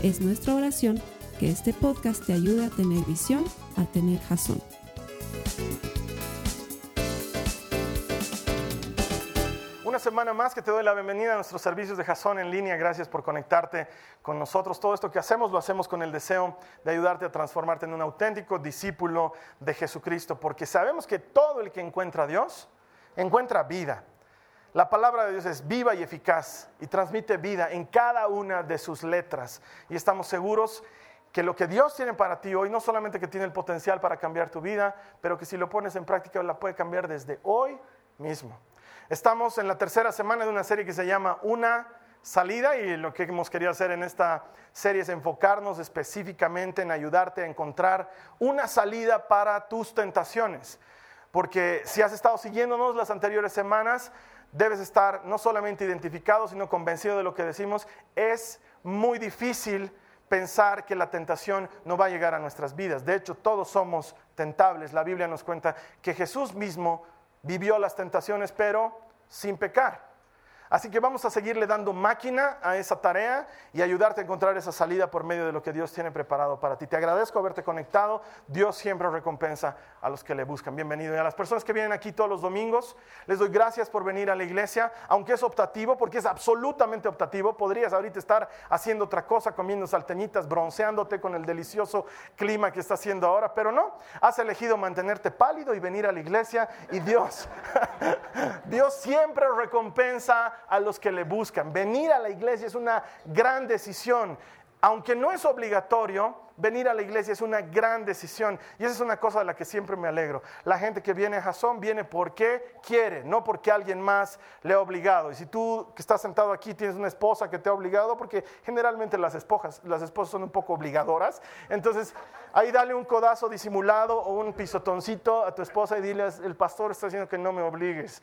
Es nuestra oración que este podcast te ayude a tener visión, a tener jazón. Una semana más que te doy la bienvenida a nuestros servicios de Jason en línea. Gracias por conectarte con nosotros. Todo esto que hacemos lo hacemos con el deseo de ayudarte a transformarte en un auténtico discípulo de Jesucristo, porque sabemos que todo el que encuentra a Dios encuentra vida. La palabra de Dios es viva y eficaz y transmite vida en cada una de sus letras. Y estamos seguros que lo que Dios tiene para ti hoy no solamente que tiene el potencial para cambiar tu vida, pero que si lo pones en práctica la puede cambiar desde hoy mismo. Estamos en la tercera semana de una serie que se llama Una salida y lo que hemos querido hacer en esta serie es enfocarnos específicamente en ayudarte a encontrar una salida para tus tentaciones. Porque si has estado siguiéndonos las anteriores semanas, debes estar no solamente identificado, sino convencido de lo que decimos. Es muy difícil pensar que la tentación no va a llegar a nuestras vidas. De hecho, todos somos tentables. La Biblia nos cuenta que Jesús mismo vivió las tentaciones, pero sin pecar. Así que vamos a seguirle dando máquina a esa tarea y ayudarte a encontrar esa salida por medio de lo que Dios tiene preparado para ti. Te agradezco haberte conectado. Dios siempre recompensa a los que le buscan. Bienvenido. Y a las personas que vienen aquí todos los domingos, les doy gracias por venir a la iglesia, aunque es optativo, porque es absolutamente optativo. Podrías ahorita estar haciendo otra cosa, comiendo salteñitas, bronceándote con el delicioso clima que está haciendo ahora, pero no. Has elegido mantenerte pálido y venir a la iglesia y Dios, Dios siempre recompensa a los que le buscan. Venir a la iglesia es una gran decisión. Aunque no es obligatorio, venir a la iglesia es una gran decisión. Y esa es una cosa de la que siempre me alegro. La gente que viene a Jasón viene porque quiere, no porque alguien más le ha obligado. Y si tú que estás sentado aquí tienes una esposa que te ha obligado, porque generalmente las esposas, las esposas son un poco obligadoras, entonces ahí dale un codazo disimulado o un pisotoncito a tu esposa y dile, el pastor está diciendo que no me obligues.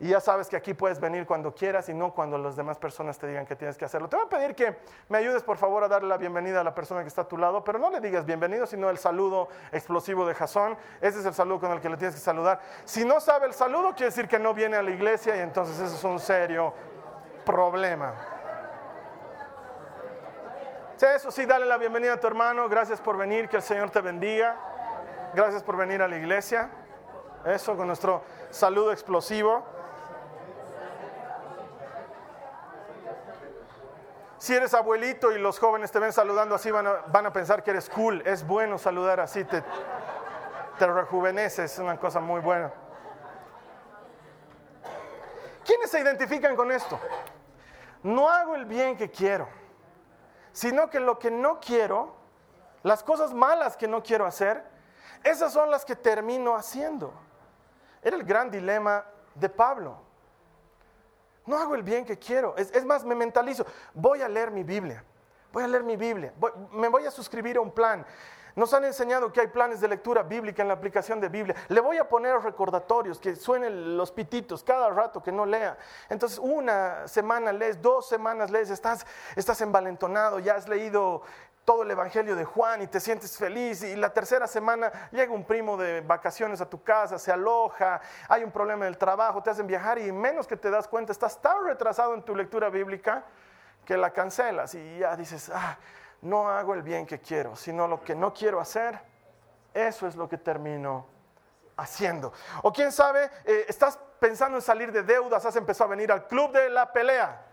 Y ya sabes que aquí puedes venir cuando quieras y no cuando las demás personas te digan que tienes que hacerlo. Te voy a pedir que me ayudes por favor a darle la bienvenida a la persona que está a tu lado, pero no le digas bienvenido, sino el saludo explosivo de Jasón. Ese es el saludo con el que le tienes que saludar. Si no sabe el saludo, quiere decir que no viene a la iglesia y entonces eso es un serio problema. Eso sí, dale la bienvenida a tu hermano. Gracias por venir, que el Señor te bendiga. Gracias por venir a la iglesia. Eso con nuestro saludo explosivo. Si eres abuelito y los jóvenes te ven saludando así, van a, pensar que eres cool. Es bueno saludar así, te, te rejuveneces, es una cosa muy buena. ¿Quiénes se identifican con esto? No hago el bien que quiero, sino que lo que no quiero, las cosas malas que no quiero hacer, esas son las que termino haciendo. Era el gran dilema de Pablo. No hago el bien que quiero. Es, más, me mentalizo. Voy a leer mi Biblia. Voy a leer mi Biblia. me voy a suscribir a un plan. Nos han enseñado que hay planes de lectura bíblica en la aplicación de Biblia. Le voy a poner recordatorios, que suenen los pititos cada rato que no lea. Entonces, una semana lees, dos semanas lees, estás, estás envalentonado, ya has leído todo el Evangelio de Juan y te sientes feliz y la tercera semana llega un primo de vacaciones a tu casa, se aloja, hay un problema en el trabajo, te hacen viajar y menos que te das cuenta, estás tan retrasado en tu lectura bíblica que la cancelas y ya dices, ah, no hago el bien que quiero, sino lo que no quiero hacer, eso es lo que termino haciendo. O quién sabe, eh, estás pensando en salir de deudas, has empezado a venir al club de la pelea.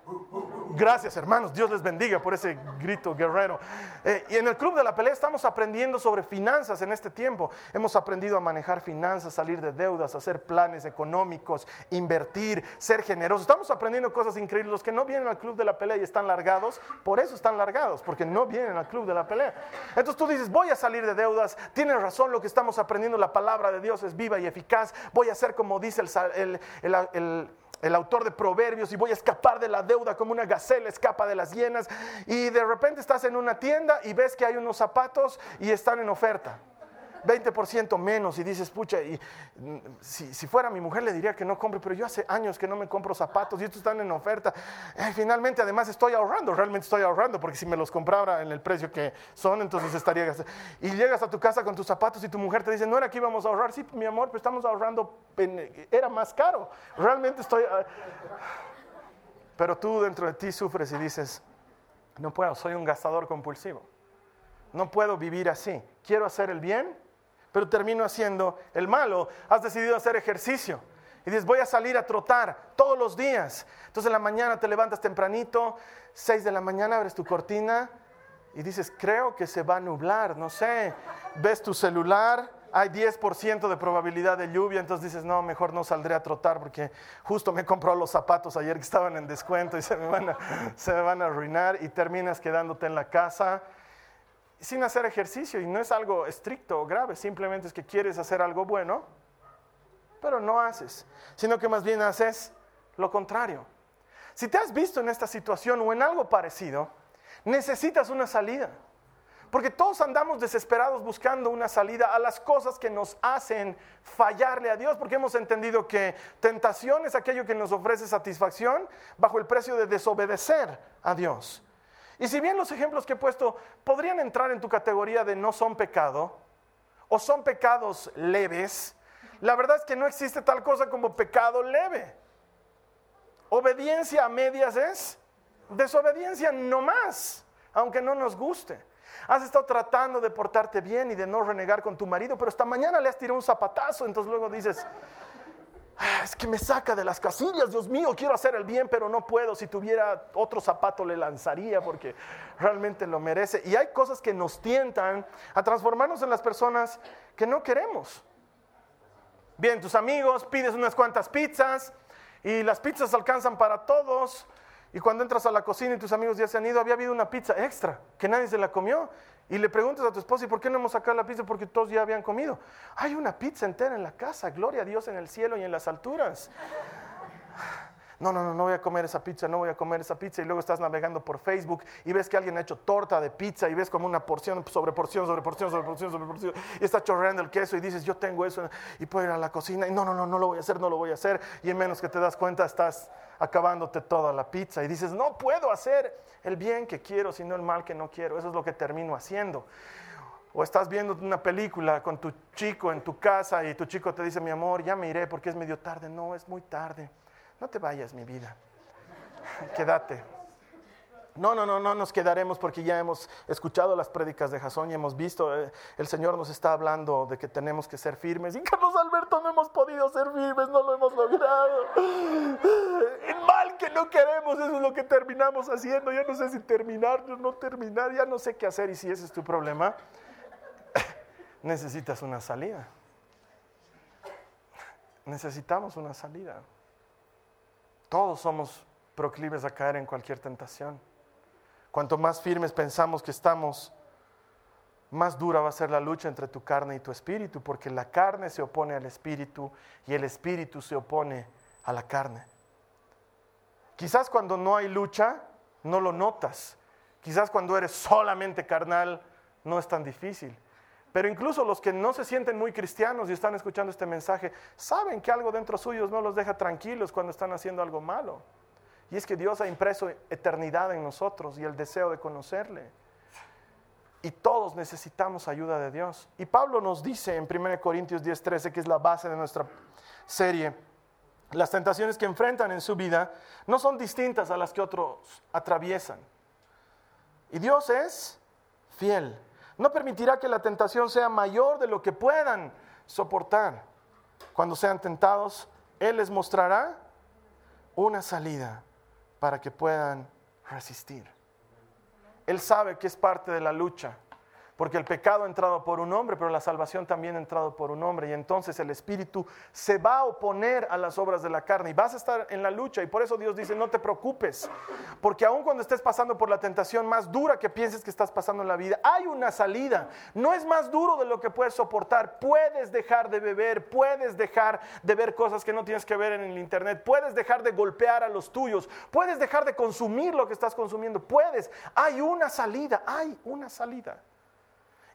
Gracias hermanos, Dios les bendiga por ese grito guerrero. Eh, y en el Club de la Pelea estamos aprendiendo sobre finanzas en este tiempo. Hemos aprendido a manejar finanzas, salir de deudas, hacer planes económicos, invertir, ser generosos. Estamos aprendiendo cosas increíbles. Los que no vienen al Club de la Pelea y están largados, por eso están largados, porque no vienen al Club de la Pelea. Entonces tú dices, voy a salir de deudas, tienes razón, lo que estamos aprendiendo, la palabra de Dios es viva y eficaz, voy a hacer como dice el el autor de Proverbios y voy a escapar de la deuda como una gacela escapa de las hienas. Y de repente estás en una tienda y ves que hay unos zapatos y están en oferta. 20% menos y dices, pucha, y, mm, si, fuera mi mujer le diría que no compre, pero yo hace años que no me compro zapatos y estos están en oferta. finalmente, además, estoy ahorrando, realmente estoy ahorrando, porque si me los comprara en el precio que son, entonces estaría gastando. Y llegas a tu casa con tus zapatos y tu mujer te dice, no era que íbamos a ahorrar, sí, mi amor, pero estamos ahorrando, era más caro. Realmente estoy... Ah". Pero tú dentro de ti sufres y dices, no puedo, soy un gastador compulsivo. No puedo vivir así. Quiero hacer el bien, pero termino haciendo el malo. Has decidido hacer ejercicio y dices, voy a salir a trotar todos los días. Entonces en la mañana te levantas tempranito, 6 de la mañana abres tu cortina y dices, creo que se va a nublar, no sé. Ves tu celular, hay 10% de probabilidad de lluvia, entonces dices, no, mejor no saldré a trotar porque justo me compró los zapatos ayer que estaban en descuento y se me van a, se me van a arruinar y terminas quedándote en la casa sin hacer ejercicio y no es algo estricto o grave, simplemente es que quieres hacer algo bueno, pero no haces, sino que más bien haces lo contrario. Si te has visto en esta situación o en algo parecido, necesitas una salida. Porque todos andamos desesperados buscando una salida a las cosas que nos hacen fallarle a Dios, porque hemos entendido que tentación es aquello que nos ofrece satisfacción bajo el precio de desobedecer a Dios. Y si bien los ejemplos que he puesto podrían entrar en tu categoría de no son pecado o son pecados leves, la verdad es que no existe tal cosa como pecado leve. Obediencia a medias es desobediencia no más, aunque no nos guste. Has estado tratando de portarte bien y de no renegar con tu marido, pero esta mañana le has tirado un zapatazo, entonces luego dices, es que me saca de las casillas, Dios mío, quiero hacer el bien, pero no puedo. Si tuviera otro zapato le lanzaría porque realmente lo merece. Y hay cosas que nos tientan a transformarnos en las personas que no queremos. Bien, tus amigos, pides unas cuantas pizzas y las pizzas alcanzan para todos. Y cuando entras a la cocina y tus amigos ya se han ido, había habido una pizza extra que nadie se la comió. Y le preguntas a tu esposa, ¿y por qué no hemos sacado la pizza? Porque todos ya habían comido. Hay una pizza entera en la casa, gloria a Dios en el cielo y en las alturas. No, no, no, no voy a comer esa pizza, no voy a comer esa pizza. Y luego estás navegando por Facebook y ves que alguien ha hecho torta de pizza y ves como una porción sobre porción, sobre porción, sobre porción, sobre porción. Y está chorreando el queso y dices, yo tengo eso. Y puedo ir a la cocina y no, no, no, no lo voy a hacer, no lo voy a hacer. Y en menos que te das cuenta estás acabándote toda la pizza. Y dices, no puedo hacer el bien que quiero, sino el mal que no quiero. Eso es lo que termino haciendo. O estás viendo una película con tu chico en tu casa y tu chico te dice, mi amor, ya me iré porque es medio tarde. No, es muy tarde. No te vayas, mi vida. Quédate. No, no, no, no nos quedaremos porque ya hemos escuchado las prédicas de Jasón y hemos visto, eh, el Señor nos está hablando de que tenemos que ser firmes. Y Carlos Alberto no hemos podido ser firmes, no lo hemos logrado. El mal que no queremos, eso es lo que terminamos haciendo. Ya no sé si terminar no terminar, ya no sé qué hacer. Y si ese es tu problema, necesitas una salida. Necesitamos una salida. Todos somos proclives a caer en cualquier tentación. Cuanto más firmes pensamos que estamos, más dura va a ser la lucha entre tu carne y tu espíritu, porque la carne se opone al espíritu y el espíritu se opone a la carne. Quizás cuando no hay lucha, no lo notas. Quizás cuando eres solamente carnal, no es tan difícil. Pero incluso los que no se sienten muy cristianos y están escuchando este mensaje, saben que algo dentro suyo no los deja tranquilos cuando están haciendo algo malo. Y es que Dios ha impreso eternidad en nosotros y el deseo de conocerle. Y todos necesitamos ayuda de Dios. Y Pablo nos dice en 1 Corintios 10:13, que es la base de nuestra serie, las tentaciones que enfrentan en su vida no son distintas a las que otros atraviesan. Y Dios es fiel. No permitirá que la tentación sea mayor de lo que puedan soportar. Cuando sean tentados, Él les mostrará una salida para que puedan resistir. Él sabe que es parte de la lucha. Porque el pecado ha entrado por un hombre, pero la salvación también ha entrado por un hombre. Y entonces el Espíritu se va a oponer a las obras de la carne y vas a estar en la lucha. Y por eso Dios dice, no te preocupes, porque aun cuando estés pasando por la tentación más dura que pienses que estás pasando en la vida, hay una salida. No es más duro de lo que puedes soportar. Puedes dejar de beber, puedes dejar de ver cosas que no tienes que ver en el Internet, puedes dejar de golpear a los tuyos, puedes dejar de consumir lo que estás consumiendo, puedes. Hay una salida, hay una salida.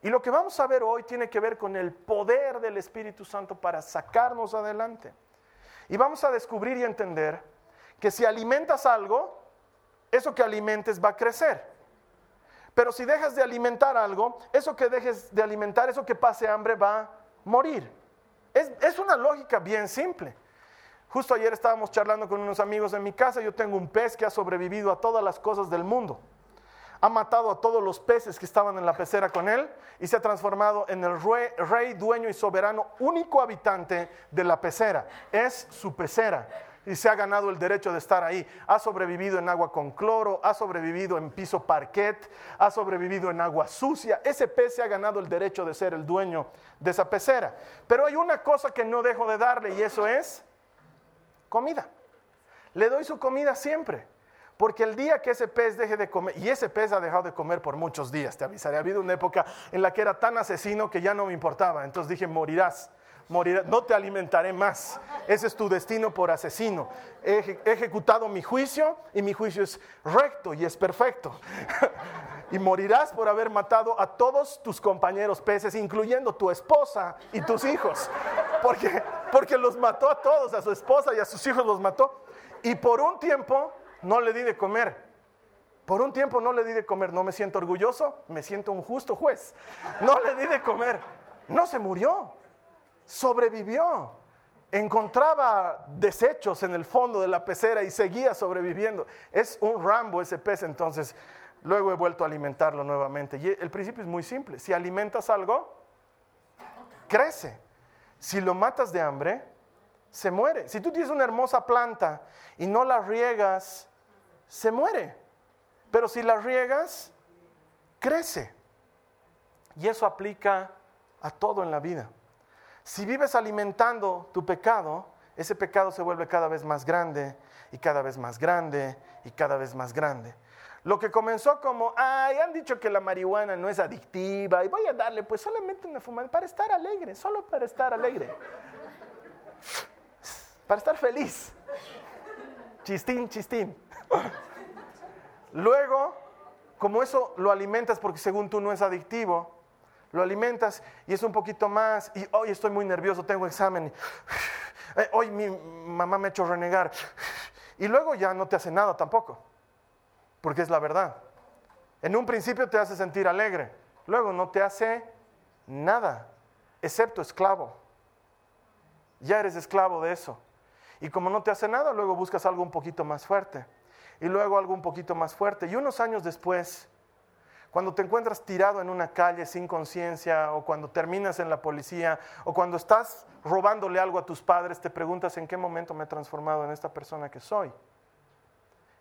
Y lo que vamos a ver hoy tiene que ver con el poder del Espíritu Santo para sacarnos adelante. Y vamos a descubrir y entender que si alimentas algo, eso que alimentes va a crecer. Pero si dejas de alimentar algo, eso que dejes de alimentar, eso que pase hambre va a morir. Es, una lógica bien simple. Justo ayer estábamos charlando con unos amigos en mi casa, yo tengo un pez que ha sobrevivido a todas las cosas del mundo ha matado a todos los peces que estaban en la pecera con él y se ha transformado en el rey, dueño y soberano, único habitante de la pecera. Es su pecera y se ha ganado el derecho de estar ahí. Ha sobrevivido en agua con cloro, ha sobrevivido en piso parquet, ha sobrevivido en agua sucia. Ese pez se ha ganado el derecho de ser el dueño de esa pecera. Pero hay una cosa que no dejo de darle y eso es comida. Le doy su comida siempre. Porque el día que ese pez deje de comer, y ese pez ha dejado de comer por muchos días, te avisaré, ha habido una época en la que era tan asesino que ya no me importaba. Entonces dije, morirás, morirás, no te alimentaré más. Ese es tu destino por asesino. He, ejecutado mi juicio y mi juicio es recto y es perfecto. y morirás por haber matado a todos tus compañeros peces, incluyendo tu esposa y tus hijos. Porque, porque los mató a todos, a su esposa y a sus hijos los mató. Y por un tiempo no le di de comer. Por un tiempo no le di de comer. No me siento orgulloso, me siento un justo juez. No le di de comer. No se murió, sobrevivió. Encontraba desechos en el fondo de la pecera y seguía sobreviviendo. Es un Rambo ese pez, entonces luego he vuelto a alimentarlo nuevamente. Y el principio es muy simple. Si alimentas algo, crece. Si lo matas de hambre, se muere. Si tú tienes una hermosa planta y no la riegas, se muere. Pero si la riegas, crece. Y eso aplica a todo en la vida. Si vives alimentando tu pecado, ese pecado se vuelve cada vez más grande y cada vez más grande y cada vez más grande. Lo que comenzó como, ay, han dicho que la marihuana no es adictiva y voy a darle pues solamente una fumada para estar alegre, solo para estar alegre. Para estar feliz. Chistín, chistín. Luego, como eso lo alimentas porque según tú no es adictivo, lo alimentas y es un poquito más, y hoy estoy muy nervioso, tengo examen, eh, hoy mi mamá me ha hecho renegar, y luego ya no te hace nada tampoco, porque es la verdad. En un principio te hace sentir alegre, luego no te hace nada, excepto esclavo. Ya eres esclavo de eso. Y como no te hace nada, luego buscas algo un poquito más fuerte. Y luego algo un poquito más fuerte. Y unos años después, cuando te encuentras tirado en una calle sin conciencia, o cuando terminas en la policía, o cuando estás robándole algo a tus padres, te preguntas en qué momento me he transformado en esta persona que soy.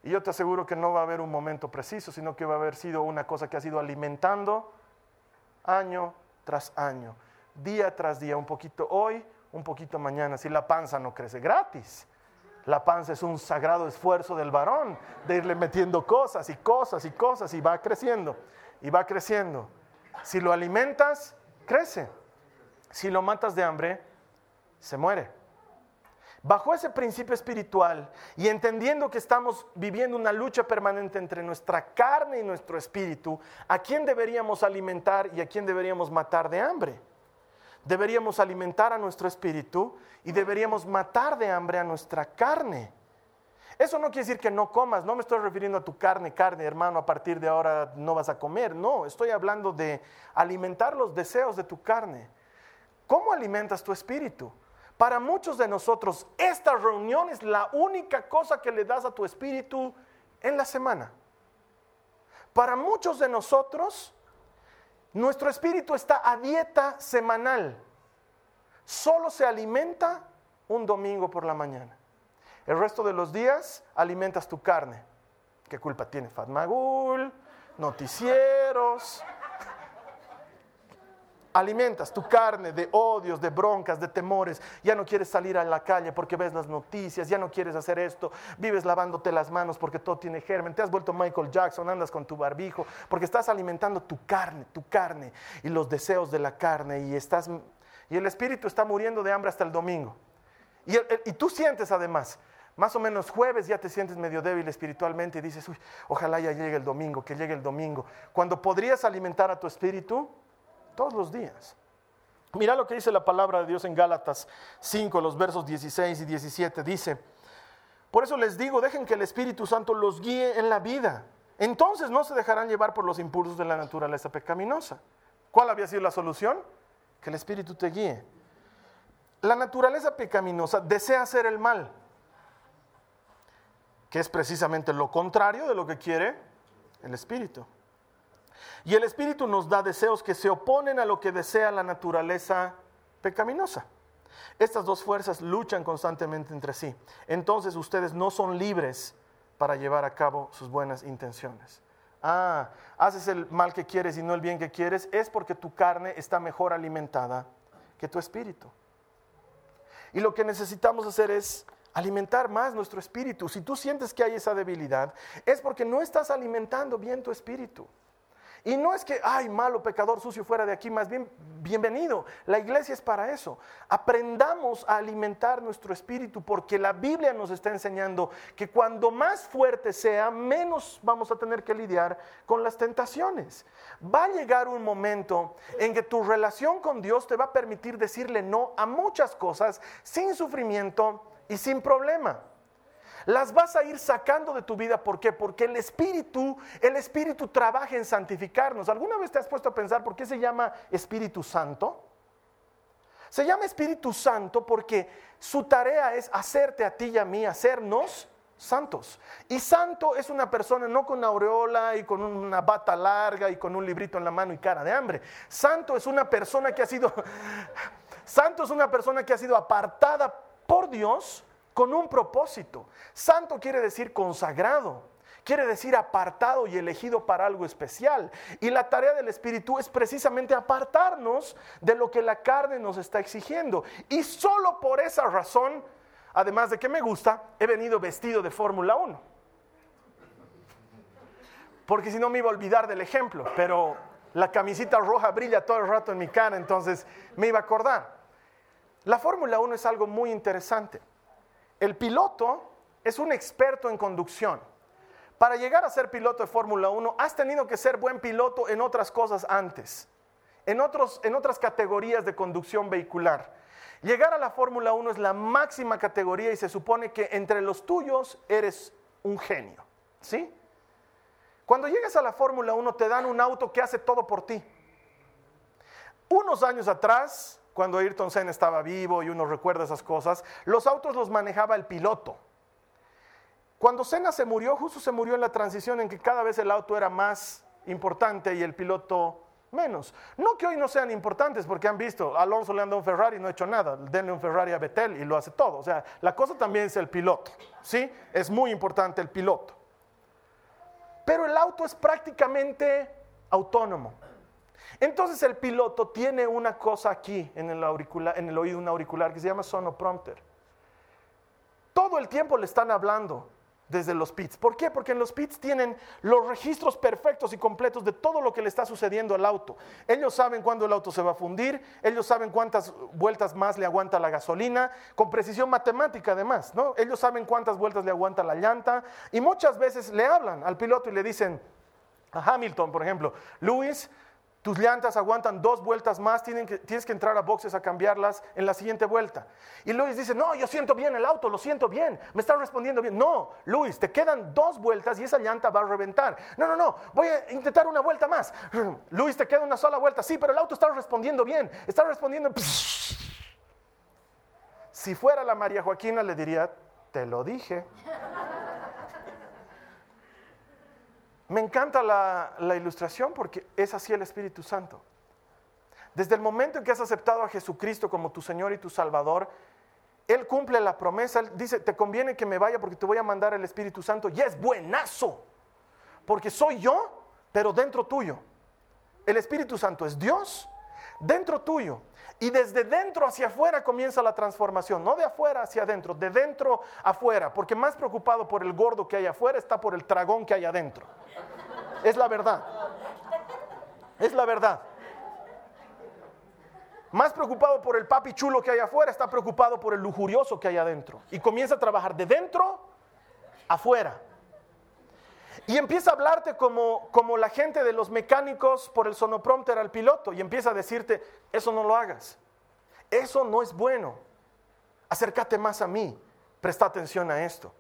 Y yo te aseguro que no va a haber un momento preciso, sino que va a haber sido una cosa que ha sido alimentando año tras año, día tras día, un poquito hoy, un poquito mañana, si la panza no crece gratis. La panza es un sagrado esfuerzo del varón de irle metiendo cosas y cosas y cosas y va creciendo y va creciendo. Si lo alimentas, crece. Si lo matas de hambre, se muere. Bajo ese principio espiritual y entendiendo que estamos viviendo una lucha permanente entre nuestra carne y nuestro espíritu, ¿a quién deberíamos alimentar y a quién deberíamos matar de hambre? Deberíamos alimentar a nuestro espíritu y deberíamos matar de hambre a nuestra carne. Eso no quiere decir que no comas, no me estoy refiriendo a tu carne, carne, hermano, a partir de ahora no vas a comer, no, estoy hablando de alimentar los deseos de tu carne. ¿Cómo alimentas tu espíritu? Para muchos de nosotros, esta reunión es la única cosa que le das a tu espíritu en la semana. Para muchos de nosotros, nuestro espíritu está a dieta semanal. Solo se alimenta un domingo por la mañana. El resto de los días alimentas tu carne. ¿Qué culpa tiene Fatmagul? Noticieros. Alimentas tu carne de odios, de broncas, de temores, ya no quieres salir a la calle porque ves las noticias, ya no quieres hacer esto, vives lavándote las manos porque todo tiene germen, te has vuelto Michael Jackson, andas con tu barbijo, porque estás alimentando tu carne, tu carne y los deseos de la carne y estás y el espíritu está muriendo de hambre hasta el domingo. Y, tú sientes además, más o menos jueves ya te sientes medio débil espiritualmente y dices, uy, ojalá ya llegue el domingo, que llegue el domingo. Cuando podrías alimentar a tu espíritu todos los días. Mira lo que dice la palabra de Dios en Gálatas 5, los versos 16 y 17. Dice, por eso les digo, dejen que el Espíritu Santo los guíe en la vida. Entonces no se dejarán llevar por los impulsos de la naturaleza pecaminosa. ¿Cuál había sido la solución? Que el Espíritu te guíe. La naturaleza pecaminosa desea hacer el mal que es precisamente lo contrario de lo que quiere el Espíritu. Y el Espíritu nos da deseos que se oponen a lo que desea la naturaleza pecaminosa. Estas dos fuerzas luchan constantemente entre sí. Entonces ustedes no son libres para llevar a cabo sus buenas intenciones. Ah, haces el mal que quieres y no el bien que quieres, es porque tu carne está mejor alimentada que tu espíritu. Y lo que necesitamos hacer es alimentar más nuestro espíritu. Si tú sientes que hay esa debilidad, es porque no estás alimentando bien tu espíritu. Y no es que, ay, malo, pecador, sucio, fuera de aquí, más bien, bienvenido. La iglesia es para eso. Aprendamos a alimentar nuestro espíritu porque la Biblia nos está enseñando que cuando más fuerte sea, menos vamos a tener que lidiar con las tentaciones. Va a llegar un momento en que tu relación con Dios te va a permitir decirle no a muchas cosas sin sufrimiento y sin problema. Las vas a ir sacando de tu vida, ¿por qué? Porque el Espíritu, el Espíritu trabaja en santificarnos. ¿Alguna vez te has puesto a pensar por qué se llama Espíritu Santo? Se llama Espíritu Santo porque su tarea es hacerte a ti y a mí, hacernos santos. Y santo es una persona no con aureola y con una bata larga y con un librito en la mano y cara de hambre. Santo es una persona que ha sido santo es una persona que ha sido apartada por Dios con un propósito. Santo quiere decir consagrado, quiere decir apartado y elegido para algo especial. Y la tarea del Espíritu es precisamente apartarnos de lo que la carne nos está exigiendo. Y solo por esa razón, además de que me gusta, he venido vestido de Fórmula 1. Porque si no me iba a olvidar del ejemplo, pero la camisita roja brilla todo el rato en mi cara, entonces me iba a acordar. La Fórmula 1 es algo muy interesante. El piloto es un experto en conducción. Para llegar a ser piloto de Fórmula 1, has tenido que ser buen piloto en otras cosas antes, en, otros, en otras categorías de conducción vehicular. Llegar a la Fórmula 1 es la máxima categoría y se supone que entre los tuyos eres un genio. ¿Sí? Cuando llegas a la Fórmula 1 te dan un auto que hace todo por ti. Unos años atrás, cuando Ayrton Senna estaba vivo y uno recuerda esas cosas, los autos los manejaba el piloto. Cuando Senna se murió, justo se murió en la transición en que cada vez el auto era más importante y el piloto menos. No que hoy no sean importantes, porque han visto, Alonso le anda un Ferrari y no ha hecho nada, denle un Ferrari a Betel y lo hace todo. O sea, la cosa también es el piloto, ¿sí? Es muy importante el piloto. Pero el auto es prácticamente autónomo. Entonces el piloto tiene una cosa aquí en el, en el oído, un auricular que se llama sonoprompter. Todo el tiempo le están hablando desde los pits. ¿Por qué? Porque en los pits tienen los registros perfectos y completos de todo lo que le está sucediendo al auto. Ellos saben cuándo el auto se va a fundir, ellos saben cuántas vueltas más le aguanta la gasolina, con precisión matemática además, ¿no? Ellos saben cuántas vueltas le aguanta la llanta y muchas veces le hablan al piloto y le dicen a Hamilton, por ejemplo, Luis, tus llantas aguantan dos vueltas más, tienes que entrar a boxes a cambiarlas en la siguiente vuelta. Y Luis dice, no, yo siento bien el auto, lo siento bien, me está respondiendo bien. No, Luis, te quedan dos vueltas y esa llanta va a reventar. No, no, no, voy a intentar una vuelta más. Luis, te queda una sola vuelta. Sí, pero el auto está respondiendo bien, está respondiendo... Si fuera la María Joaquina le diría, te lo dije. Me encanta la, ilustración porque es así el Espíritu Santo. Desde el momento en que has aceptado a Jesucristo como tu Señor y tu Salvador, Él cumple la promesa, Él dice, te conviene que me vaya porque te voy a mandar el Espíritu Santo. Y es buenazo, porque soy yo, pero dentro tuyo. El Espíritu Santo es Dios, dentro tuyo. Y desde dentro hacia afuera comienza la transformación, no de afuera hacia adentro, de dentro afuera, porque más preocupado por el gordo que hay afuera está por el tragón que hay adentro. Es la verdad. Es la verdad. Más preocupado por el papi chulo que hay afuera, está preocupado por el lujurioso que hay adentro. Y comienza a trabajar de dentro afuera. Y empieza a hablarte como, como la gente de los mecánicos por el sonoprompter al piloto. Y empieza a decirte, eso no lo hagas. Eso no es bueno. Acércate más a mí. Presta atención a esto.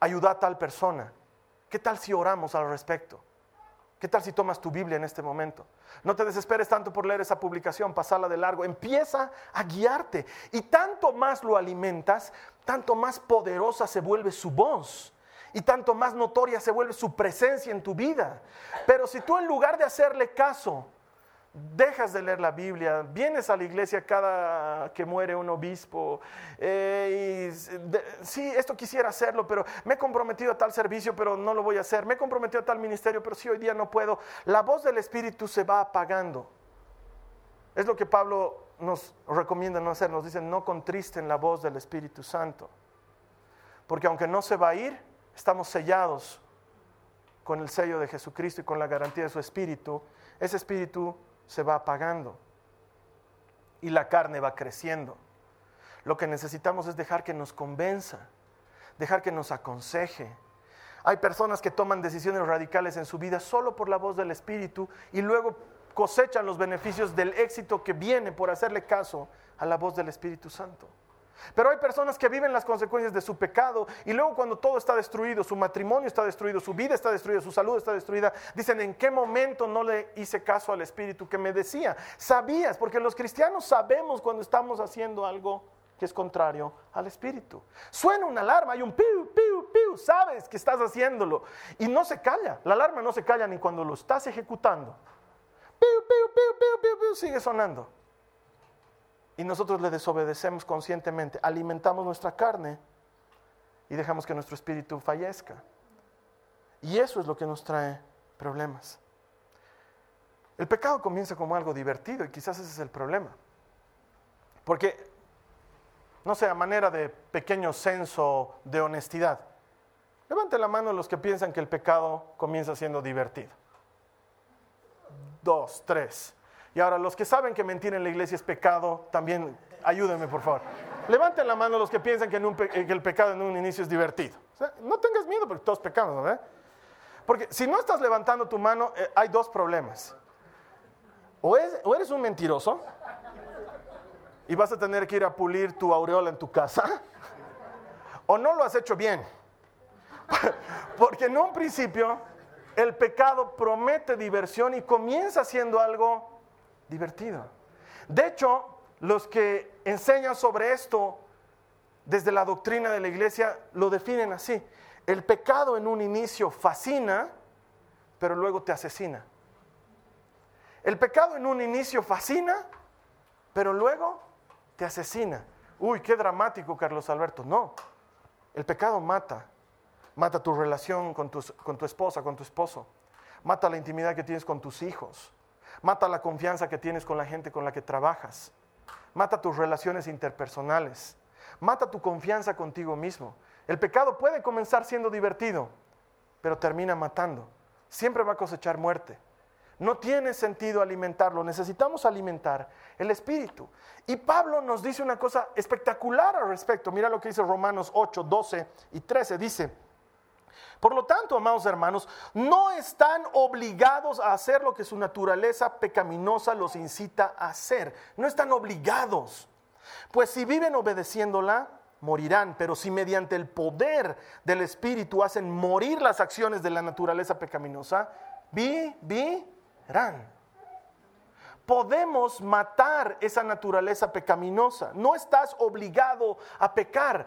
Ayuda a tal persona. ¿Qué tal si oramos al respecto? ¿Qué tal si tomas tu Biblia en este momento? No te desesperes tanto por leer esa publicación, pasarla de largo. Empieza a guiarte. Y tanto más lo alimentas, tanto más poderosa se vuelve su voz. Y tanto más notoria se vuelve su presencia en tu vida. Pero si tú en lugar de hacerle caso, dejas de leer la Biblia, vienes a la iglesia cada que muere un obispo, eh, y sí, esto quisiera hacerlo, pero me he comprometido a tal servicio, pero no lo voy a hacer, me he comprometido a tal ministerio, pero sí, hoy día no puedo, la voz del Espíritu se va apagando. Es lo que Pablo nos recomienda no hacer, nos dice, no contristen la voz del Espíritu Santo, porque aunque no se va a ir, estamos sellados con el sello de Jesucristo y con la garantía de su Espíritu, ese Espíritu se va apagando y la carne va creciendo. Lo que necesitamos es dejar que nos convenza, dejar que nos aconseje. Hay personas que toman decisiones radicales en su vida solo por la voz del Espíritu y luego cosechan los beneficios del éxito que viene por hacerle caso a la voz del Espíritu Santo. Pero hay personas que viven las consecuencias de su pecado y luego cuando todo está destruido, su matrimonio está destruido, su vida está destruida, su salud está destruida, dicen, ¿en qué momento no le hice caso al Espíritu que me decía? Sabías, porque los cristianos sabemos cuando estamos haciendo algo que es contrario al Espíritu. Suena una alarma, hay un piu, piu, piu, sabes que estás haciéndolo y no se calla, la alarma no se calla ni cuando lo estás ejecutando. Piu, piu, piu, piu, piu, piu, sigue sonando y nosotros le desobedecemos conscientemente, alimentamos nuestra carne y dejamos que nuestro espíritu fallezca. Y eso es lo que nos trae problemas. El pecado comienza como algo divertido y quizás ese es el problema. Porque, no sé, a manera de pequeño censo de honestidad, levante la mano los que piensan que el pecado comienza siendo divertido. Dos, tres. Y ahora, los que saben que mentir en la iglesia es pecado, también ayúdenme, por favor. Levanten la mano los que piensan que, el pecado en un inicio es divertido. no tengas miedo porque todos pecamos, ¿no? Porque si no estás levantando tu mano, eh, hay dos problemas. O, o eres un mentiroso y vas a tener que ir a pulir tu aureola en tu casa, o no lo has hecho bien. Porque en un principio el pecado promete diversión y comienza siendo algo divertido. De hecho, los que enseñan sobre esto desde la doctrina de la iglesia lo definen así. El pecado en un inicio fascina, pero luego te asesina. El pecado en un inicio fascina, pero luego te asesina. Uy, qué dramático, Carlos Alberto. No, el pecado mata. Mata tu relación con tu, con tu esposa, con tu esposo. Mata la intimidad que tienes con tus hijos. Mata la confianza que tienes con la gente con la que trabajas. Mata tus relaciones interpersonales. Mata tu confianza contigo mismo. El pecado puede comenzar siendo divertido, pero termina matando. Siempre va a cosechar muerte. No tiene sentido alimentarlo. Necesitamos alimentar el espíritu. Y Pablo nos dice una cosa espectacular al respecto. Mira lo que dice Romanos 8, 12 y 13. Dice, por lo tanto, amados hermanos, no están obligados a hacer lo que su naturaleza pecaminosa los incita a hacer. No están obligados. Pues si viven obedeciéndola, morirán. Pero si mediante el poder del Espíritu hacen morir las acciones de la naturaleza pecaminosa, vivirán podemos matar esa naturaleza pecaminosa. No estás obligado a pecar.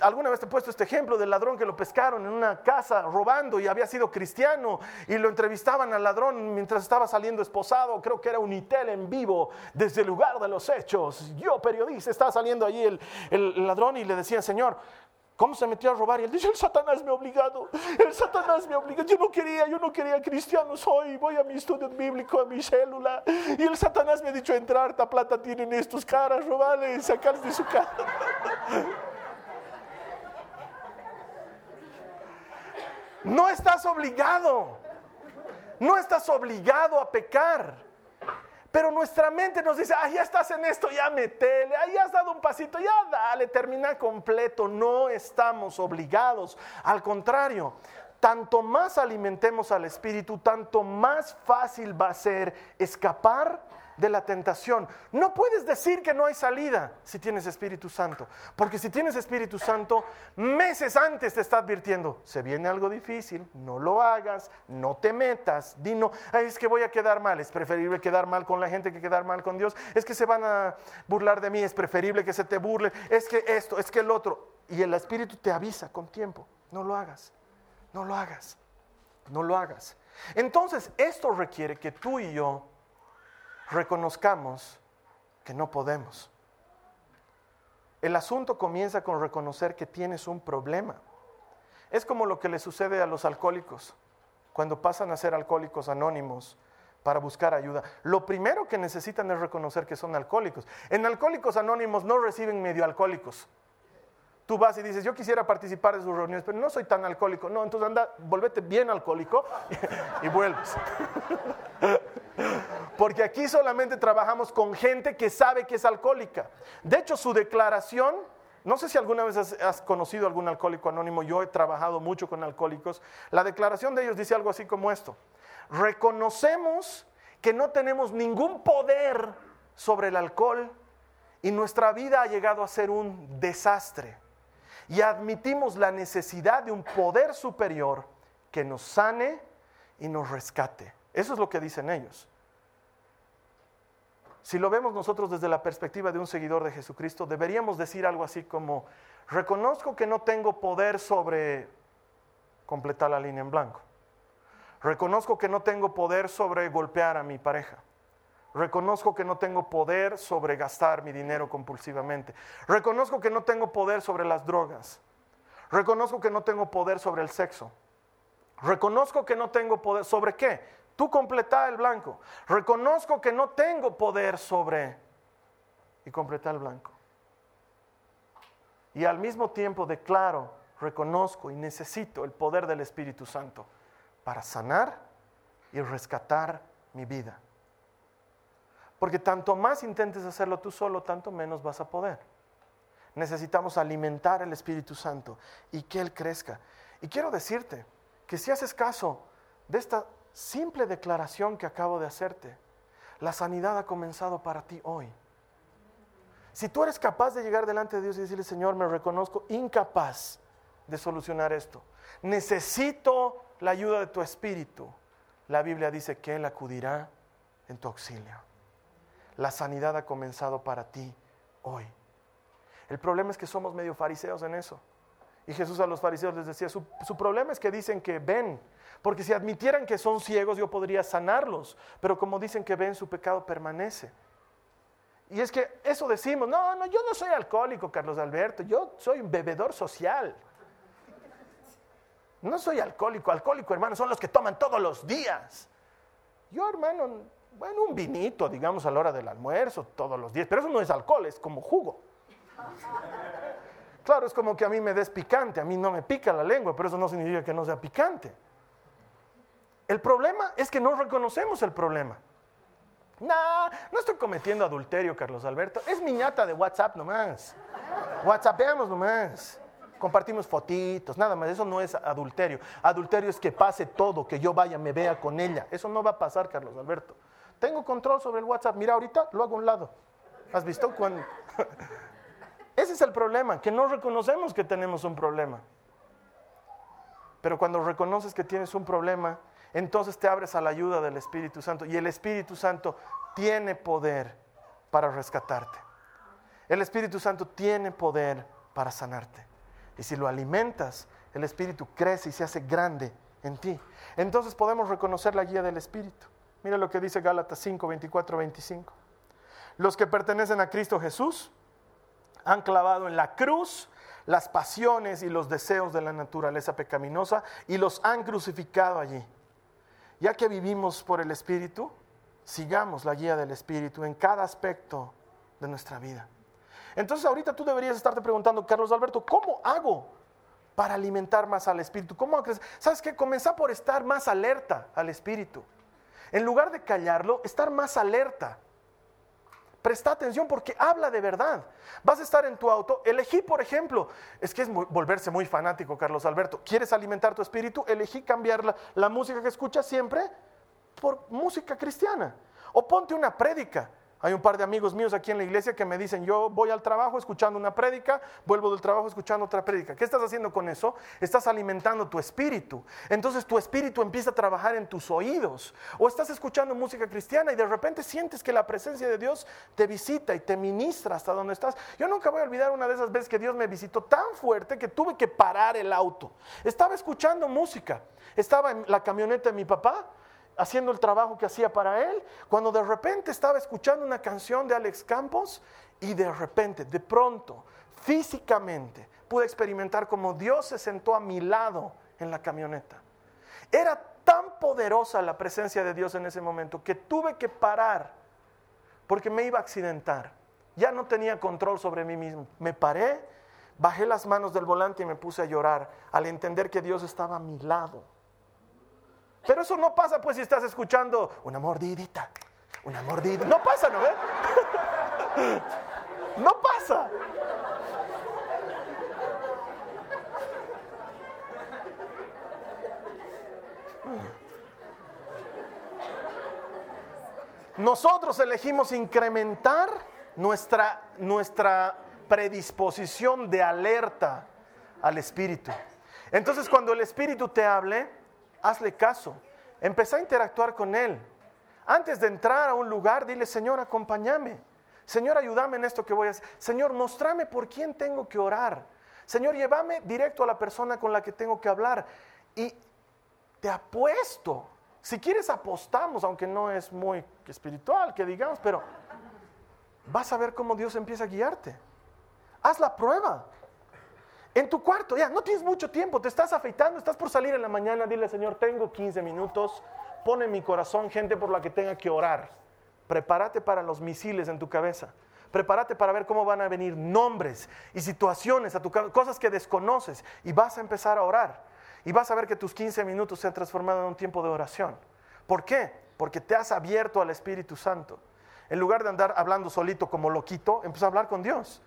alguna vez te he puesto este ejemplo del ladrón que lo pescaron en una casa robando y había sido cristiano y lo entrevistaban al ladrón mientras estaba saliendo esposado. Creo que era un itel en vivo desde el lugar de los hechos. Yo, periodista, estaba saliendo allí el, el ladrón y le decía, Señor, ¿Cómo se metió a robar? Y él dice, el Satanás me ha obligado, el Satanás me ha obligado. Yo no quería, yo no quería cristiano soy, voy a mi estudio bíblico, a mi célula. Y el Satanás me ha dicho, entrar, esta plata tienen estos caras, robarle, sacarles de su casa. No estás obligado, no estás obligado a pecar. Pero nuestra mente nos dice, ah, ya estás en esto, ya metele, ah, ya has dado un pasito, ya dale, termina completo. No estamos obligados. Al contrario, tanto más alimentemos al Espíritu, tanto más fácil va a ser escapar de la tentación. No puedes decir que no hay salida si tienes Espíritu Santo, porque si tienes Espíritu Santo, meses antes te está advirtiendo, se viene algo difícil, no lo hagas, no te metas, dino, es que voy a quedar mal, es preferible quedar mal con la gente que quedar mal con Dios, es que se van a burlar de mí, es preferible que se te burle, es que esto, es que el otro, y el Espíritu te avisa con tiempo, no lo hagas, no lo hagas, no lo hagas. Entonces, esto requiere que tú y yo reconozcamos que no podemos. El asunto comienza con reconocer que tienes un problema. Es como lo que le sucede a los alcohólicos cuando pasan a ser alcohólicos anónimos para buscar ayuda. Lo primero que necesitan es reconocer que son alcohólicos. En alcohólicos anónimos no reciben medio alcohólicos. Tú vas y dices, yo quisiera participar de sus reuniones, pero no soy tan alcohólico. No, entonces anda, volvete bien alcohólico y vuelves. Porque aquí solamente trabajamos con gente que sabe que es alcohólica. De hecho, su declaración, no sé si alguna vez has, conocido algún alcohólico anónimo, yo he trabajado mucho con alcohólicos, la declaración de ellos dice algo así como esto. Reconocemos que no tenemos ningún poder sobre el alcohol y nuestra vida ha llegado a ser un desastre. Y admitimos la necesidad de un poder superior que nos sane y nos rescate. Eso es lo que dicen ellos. Si lo vemos nosotros desde la perspectiva de un seguidor de Jesucristo, deberíamos decir algo así como, reconozco que no tengo poder sobre completar la línea en blanco. Reconozco que no tengo poder sobre golpear a mi pareja. Reconozco que no tengo poder sobre gastar mi dinero compulsivamente. Reconozco que no tengo poder sobre las drogas. Reconozco que no tengo poder sobre el sexo. Reconozco que no tengo poder sobre qué? Tú completa el blanco. Reconozco que no tengo poder sobre y completa el blanco. Y al mismo tiempo declaro, reconozco y necesito el poder del Espíritu Santo para sanar y rescatar mi vida. Porque tanto más intentes hacerlo tú solo, tanto menos vas a poder. Necesitamos alimentar el Espíritu Santo y que Él crezca. Y quiero decirte que si haces caso de esta simple declaración que acabo de hacerte, la sanidad ha comenzado para ti hoy. Si tú eres capaz de llegar delante de Dios y decirle, Señor, me reconozco incapaz de solucionar esto, necesito la ayuda de tu Espíritu, la Biblia dice que Él acudirá en tu auxilio. La sanidad ha comenzado para ti hoy. El problema es que somos medio fariseos en eso. Y Jesús a los fariseos les decía, su, su problema es que dicen que ven, porque si admitieran que son ciegos, yo podría sanarlos. Pero como dicen que ven, su pecado permanece. Y es que eso decimos, no, no, yo no soy alcohólico, Carlos Alberto, yo soy un bebedor social. No soy alcohólico, alcohólico, hermano, son los que toman todos los días. Yo, hermano, bueno, un vinito, digamos, a la hora del almuerzo, todos los días, pero eso no es alcohol, es como jugo. Claro, es como que a mí me des picante, a mí no me pica la lengua, pero eso no significa que no sea picante. El problema es que no reconocemos el problema. No, no estoy cometiendo adulterio, Carlos Alberto. Es miñata de WhatsApp nomás. WhatsAppeamos nomás. Compartimos fotitos, nada más. Eso no es adulterio. Adulterio es que pase todo, que yo vaya, me vea con ella. Eso no va a pasar, Carlos Alberto. Tengo control sobre el WhatsApp. Mira, ahorita lo hago a un lado. ¿Has visto? Cuando... Ese es el problema, que no reconocemos que tenemos un problema. Pero cuando reconoces que tienes un problema, entonces te abres a la ayuda del Espíritu Santo y el Espíritu Santo tiene poder para rescatarte. El Espíritu Santo tiene poder para sanarte. Y si lo alimentas, el Espíritu crece y se hace grande en ti. Entonces podemos reconocer la guía del Espíritu. Mira lo que dice Gálatas 5, 24, 25. Los que pertenecen a Cristo Jesús han clavado en la cruz las pasiones y los deseos de la naturaleza pecaminosa y los han crucificado allí. Ya que vivimos por el Espíritu, sigamos la guía del Espíritu en cada aspecto de nuestra vida. Entonces ahorita tú deberías estarte preguntando, Carlos Alberto, ¿cómo hago para alimentar más al Espíritu? ¿Cómo hago? ¿Sabes qué? Comenzar por estar más alerta al Espíritu. En lugar de callarlo, estar más alerta. Presta atención porque habla de verdad. Vas a estar en tu auto. Elegí, por ejemplo, es que es volverse muy fanático, Carlos Alberto. ¿Quieres alimentar tu espíritu? Elegí cambiar la, la música que escuchas siempre por música cristiana. O ponte una prédica. Hay un par de amigos míos aquí en la iglesia que me dicen, yo voy al trabajo escuchando una prédica, vuelvo del trabajo escuchando otra prédica. ¿Qué estás haciendo con eso? Estás alimentando tu espíritu. Entonces tu espíritu empieza a trabajar en tus oídos. O estás escuchando música cristiana y de repente sientes que la presencia de Dios te visita y te ministra hasta donde estás. Yo nunca voy a olvidar una de esas veces que Dios me visitó tan fuerte que tuve que parar el auto. Estaba escuchando música. Estaba en la camioneta de mi papá haciendo el trabajo que hacía para él, cuando de repente estaba escuchando una canción de Alex Campos y de repente, de pronto, físicamente, pude experimentar como Dios se sentó a mi lado en la camioneta. Era tan poderosa la presencia de Dios en ese momento que tuve que parar porque me iba a accidentar. Ya no tenía control sobre mí mismo. Me paré, bajé las manos del volante y me puse a llorar al entender que Dios estaba a mi lado. Pero eso no pasa pues si estás escuchando una mordidita, una mordida. No pasa, ¿no ves? No pasa. Nosotros elegimos incrementar nuestra, nuestra predisposición de alerta al Espíritu. Entonces cuando el Espíritu te hable, hazle caso. Empezá a interactuar con Él. Antes de entrar a un lugar, dile, Señor, acompáñame. Señor, ayúdame en esto que voy a hacer. Señor, mostrame por quién tengo que orar. Señor, llévame directo a la persona con la que tengo que hablar. Y te apuesto. Si quieres apostamos, aunque no es muy espiritual, que digamos, pero vas a ver cómo Dios empieza a guiarte. Haz la prueba. En tu cuarto, ya, no tienes mucho tiempo, te estás afeitando, estás por salir en la mañana, dile Señor, tengo 15 minutos, pone en mi corazón gente por la que tenga que orar. Prepárate para los misiles en tu cabeza. Prepárate para ver cómo van a venir nombres y situaciones a tu cosas que desconoces y vas a empezar a orar. Y vas a ver que tus 15 minutos se han transformado en un tiempo de oración. ¿Por qué? Porque te has abierto al Espíritu Santo. En lugar de andar hablando solito como loquito, empieza a hablar con Dios.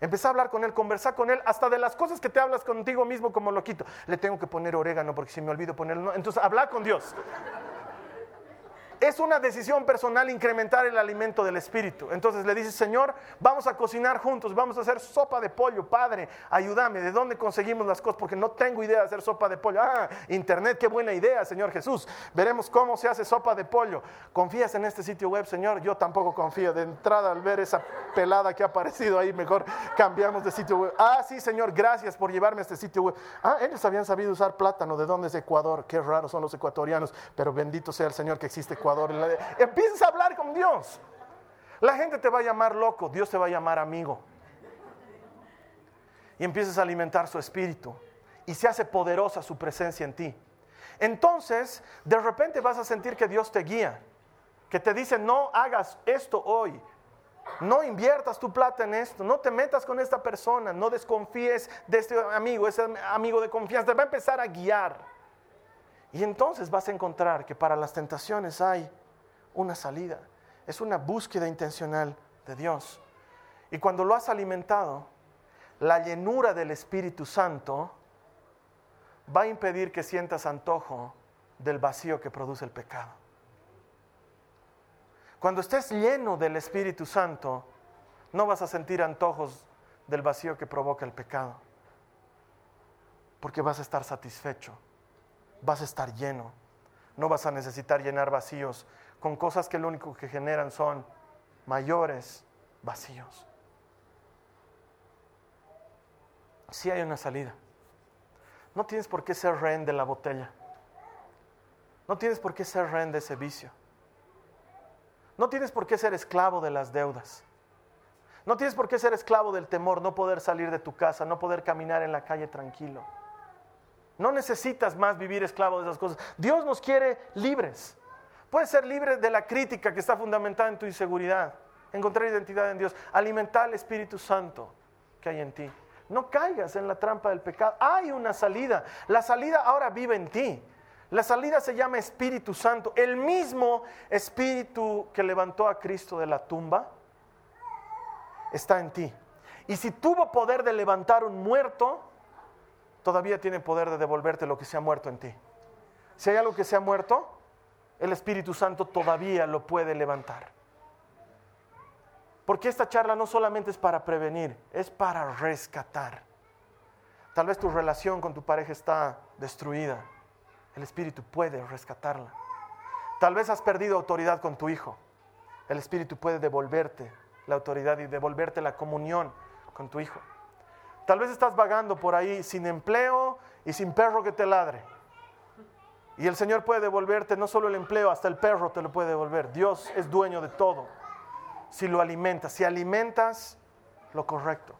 Empecé a hablar con él, conversar con él, hasta de las cosas que te hablas contigo mismo como loquito. Le tengo que poner orégano porque si me olvido ponerlo. Entonces, habla con Dios. Es una decisión personal incrementar el alimento del espíritu. Entonces le dice, Señor, vamos a cocinar juntos, vamos a hacer sopa de pollo, Padre, ayúdame, ¿de dónde conseguimos las cosas? Porque no tengo idea de hacer sopa de pollo. Ah, Internet, qué buena idea, Señor Jesús. Veremos cómo se hace sopa de pollo. ¿Confías en este sitio web, Señor? Yo tampoco confío. De entrada, al ver esa pelada que ha aparecido ahí, mejor cambiamos de sitio web. Ah, sí, Señor, gracias por llevarme a este sitio web. Ah, ellos habían sabido usar plátano. ¿De dónde es Ecuador? Qué raros son los ecuatorianos, pero bendito sea el Señor que existe Ecuador Empiezas a hablar con Dios. La gente te va a llamar loco, Dios te va a llamar amigo. Y empiezas a alimentar su espíritu. Y se hace poderosa su presencia en ti. Entonces, de repente vas a sentir que Dios te guía. Que te dice, no hagas esto hoy. No inviertas tu plata en esto, no te metas con esta persona, no desconfíes de este amigo, ese amigo de confianza, te va a empezar a guiar. Y entonces vas a encontrar que para las tentaciones hay una salida. Es una búsqueda intencional de Dios. Y cuando lo has alimentado, la llenura del Espíritu Santo va a impedir que sientas antojo del vacío que produce el pecado. Cuando estés lleno del Espíritu Santo, no vas a sentir antojos del vacío que provoca el pecado, porque vas a estar satisfecho vas a estar lleno. No vas a necesitar llenar vacíos con cosas que lo único que generan son mayores vacíos. Sí hay una salida. No tienes por qué ser rehén de la botella. No tienes por qué ser rehén de ese vicio. No tienes por qué ser esclavo de las deudas. No tienes por qué ser esclavo del temor, no poder salir de tu casa, no poder caminar en la calle tranquilo. No necesitas más vivir esclavo de esas cosas. Dios nos quiere libres. Puedes ser libre de la crítica que está fundamentada en tu inseguridad, encontrar identidad en Dios, alimentar el Espíritu Santo que hay en ti. No caigas en la trampa del pecado. Hay una salida. La salida ahora vive en ti. La salida se llama Espíritu Santo. El mismo Espíritu que levantó a Cristo de la tumba está en ti. Y si tuvo poder de levantar un muerto, todavía tiene poder de devolverte lo que se ha muerto en ti. Si hay algo que se ha muerto, el Espíritu Santo todavía lo puede levantar. Porque esta charla no solamente es para prevenir, es para rescatar. Tal vez tu relación con tu pareja está destruida. El Espíritu puede rescatarla. Tal vez has perdido autoridad con tu hijo. El Espíritu puede devolverte la autoridad y devolverte la comunión con tu hijo. Tal vez estás vagando por ahí sin empleo y sin perro que te ladre. Y el Señor puede devolverte no solo el empleo, hasta el perro te lo puede devolver. Dios es dueño de todo. Si lo alimentas, si alimentas lo correcto.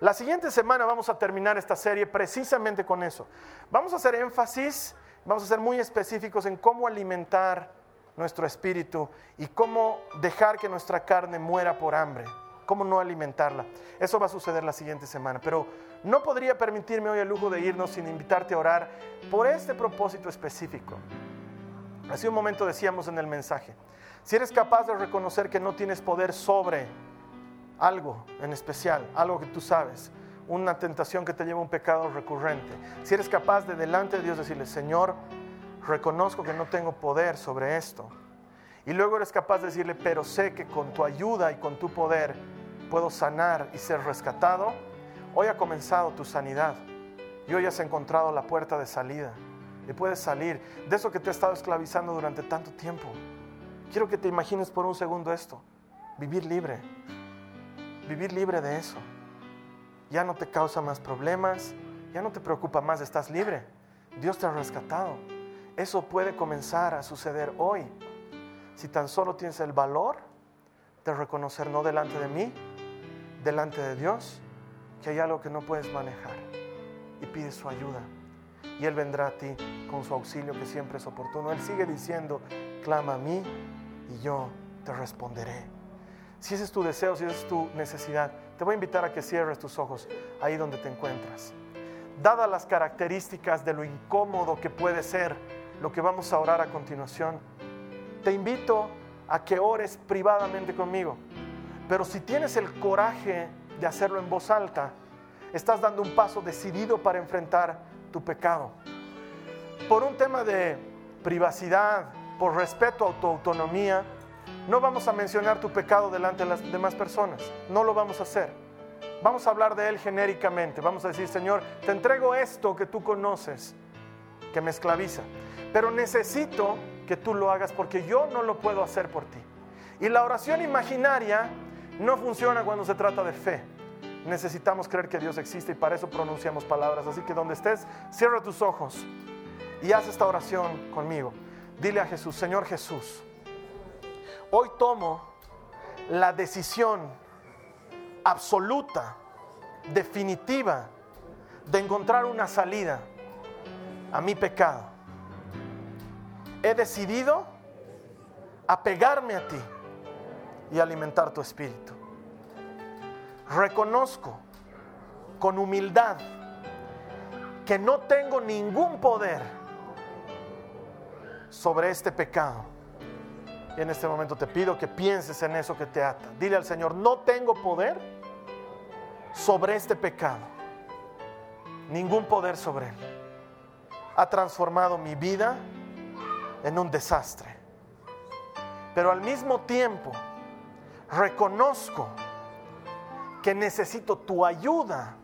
La siguiente semana vamos a terminar esta serie precisamente con eso. Vamos a hacer énfasis, vamos a ser muy específicos en cómo alimentar nuestro espíritu y cómo dejar que nuestra carne muera por hambre, cómo no alimentarla. Eso va a suceder la siguiente semana, pero no podría permitirme hoy el lujo de irnos sin invitarte a orar por este propósito específico. Hace un momento decíamos en el mensaje, si eres capaz de reconocer que no tienes poder sobre algo en especial, algo que tú sabes, una tentación que te lleva a un pecado recurrente, si eres capaz de delante de Dios decirle, Señor, reconozco que no tengo poder sobre esto. Y luego eres capaz de decirle, pero sé que con tu ayuda y con tu poder puedo sanar y ser rescatado. Hoy ha comenzado tu sanidad y hoy has encontrado la puerta de salida. Y puedes salir de eso que te ha estado esclavizando durante tanto tiempo. Quiero que te imagines por un segundo esto. Vivir libre. Vivir libre de eso. Ya no te causa más problemas. Ya no te preocupa más. Estás libre. Dios te ha rescatado. Eso puede comenzar a suceder hoy. Si tan solo tienes el valor de reconocer no delante de mí, delante de Dios, que hay algo que no puedes manejar y pides su ayuda. Y Él vendrá a ti con su auxilio que siempre es oportuno. Él sigue diciendo, clama a mí y yo te responderé. Si ese es tu deseo, si esa es tu necesidad, te voy a invitar a que cierres tus ojos ahí donde te encuentras. Dadas las características de lo incómodo que puede ser lo que vamos a orar a continuación, te invito a que ores privadamente conmigo. Pero si tienes el coraje de hacerlo en voz alta, estás dando un paso decidido para enfrentar tu pecado. Por un tema de privacidad, por respeto a tu autonomía, no vamos a mencionar tu pecado delante de las demás personas. No lo vamos a hacer. Vamos a hablar de él genéricamente. Vamos a decir, Señor, te entrego esto que tú conoces, que me esclaviza pero necesito que tú lo hagas porque yo no lo puedo hacer por ti. Y la oración imaginaria no funciona cuando se trata de fe. Necesitamos creer que Dios existe y para eso pronunciamos palabras. Así que donde estés, cierra tus ojos y haz esta oración conmigo. Dile a Jesús, Señor Jesús, hoy tomo la decisión absoluta, definitiva, de encontrar una salida a mi pecado he decidido apegarme a ti y alimentar tu espíritu. Reconozco con humildad que no tengo ningún poder sobre este pecado. Y en este momento te pido que pienses en eso que te ata. Dile al Señor, no tengo poder sobre este pecado. Ningún poder sobre él. Ha transformado mi vida en un desastre. Pero al mismo tiempo reconozco que necesito tu ayuda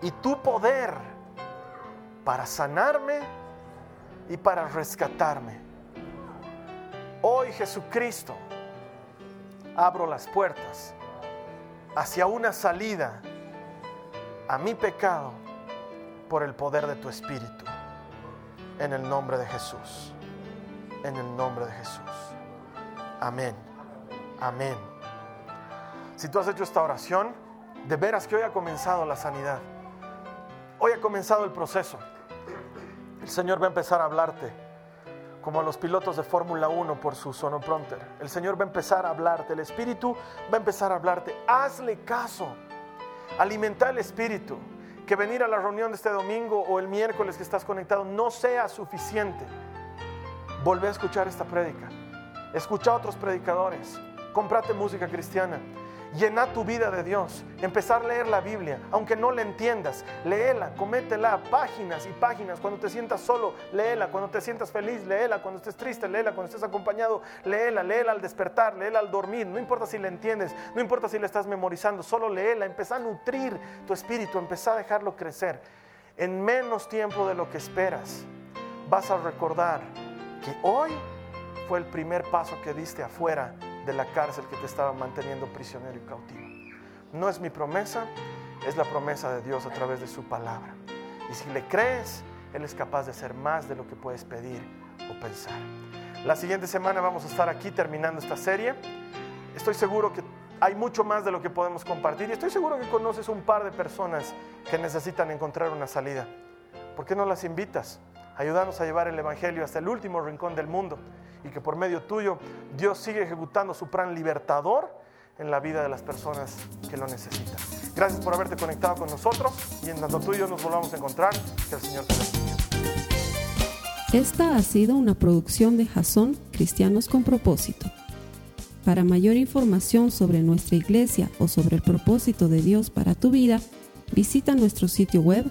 y tu poder para sanarme y para rescatarme. Hoy Jesucristo abro las puertas hacia una salida a mi pecado por el poder de tu Espíritu. En el nombre de Jesús en el nombre de Jesús. Amén. Amén. Si tú has hecho esta oración, de veras que hoy ha comenzado la sanidad. Hoy ha comenzado el proceso. El Señor va a empezar a hablarte como a los pilotos de Fórmula 1 por su sonoprompter. El Señor va a empezar a hablarte, el Espíritu va a empezar a hablarte. Hazle caso. Alimenta el Espíritu. Que venir a la reunión de este domingo o el miércoles que estás conectado no sea suficiente. Volvé a escuchar esta prédica. Escucha a otros predicadores. Comprate música cristiana. Llena tu vida de Dios. Empezar a leer la Biblia, aunque no la entiendas. Léela, cométela, páginas y páginas. Cuando te sientas solo, léela. Cuando te sientas feliz, léela. Cuando estés triste, léela. Cuando estés acompañado, léela. Léela al despertar, léela al dormir. No importa si la entiendes, no importa si la estás memorizando, solo léela. Empezá a nutrir tu espíritu, empezá a dejarlo crecer. En menos tiempo de lo que esperas, vas a recordar que hoy fue el primer paso que diste afuera de la cárcel que te estaba manteniendo prisionero y cautivo. No es mi promesa, es la promesa de Dios a través de su palabra. Y si le crees, Él es capaz de hacer más de lo que puedes pedir o pensar. La siguiente semana vamos a estar aquí terminando esta serie. Estoy seguro que hay mucho más de lo que podemos compartir y estoy seguro que conoces un par de personas que necesitan encontrar una salida. ¿Por qué no las invitas? Ayúdanos a llevar el Evangelio hasta el último rincón del mundo y que por medio tuyo Dios sigue ejecutando su plan libertador en la vida de las personas que lo necesitan. Gracias por haberte conectado con nosotros y en tanto tú y yo nos volvamos a encontrar, que el Señor te bendiga. Esta ha sido una producción de Jason Cristianos con Propósito. Para mayor información sobre nuestra iglesia o sobre el propósito de Dios para tu vida, visita nuestro sitio web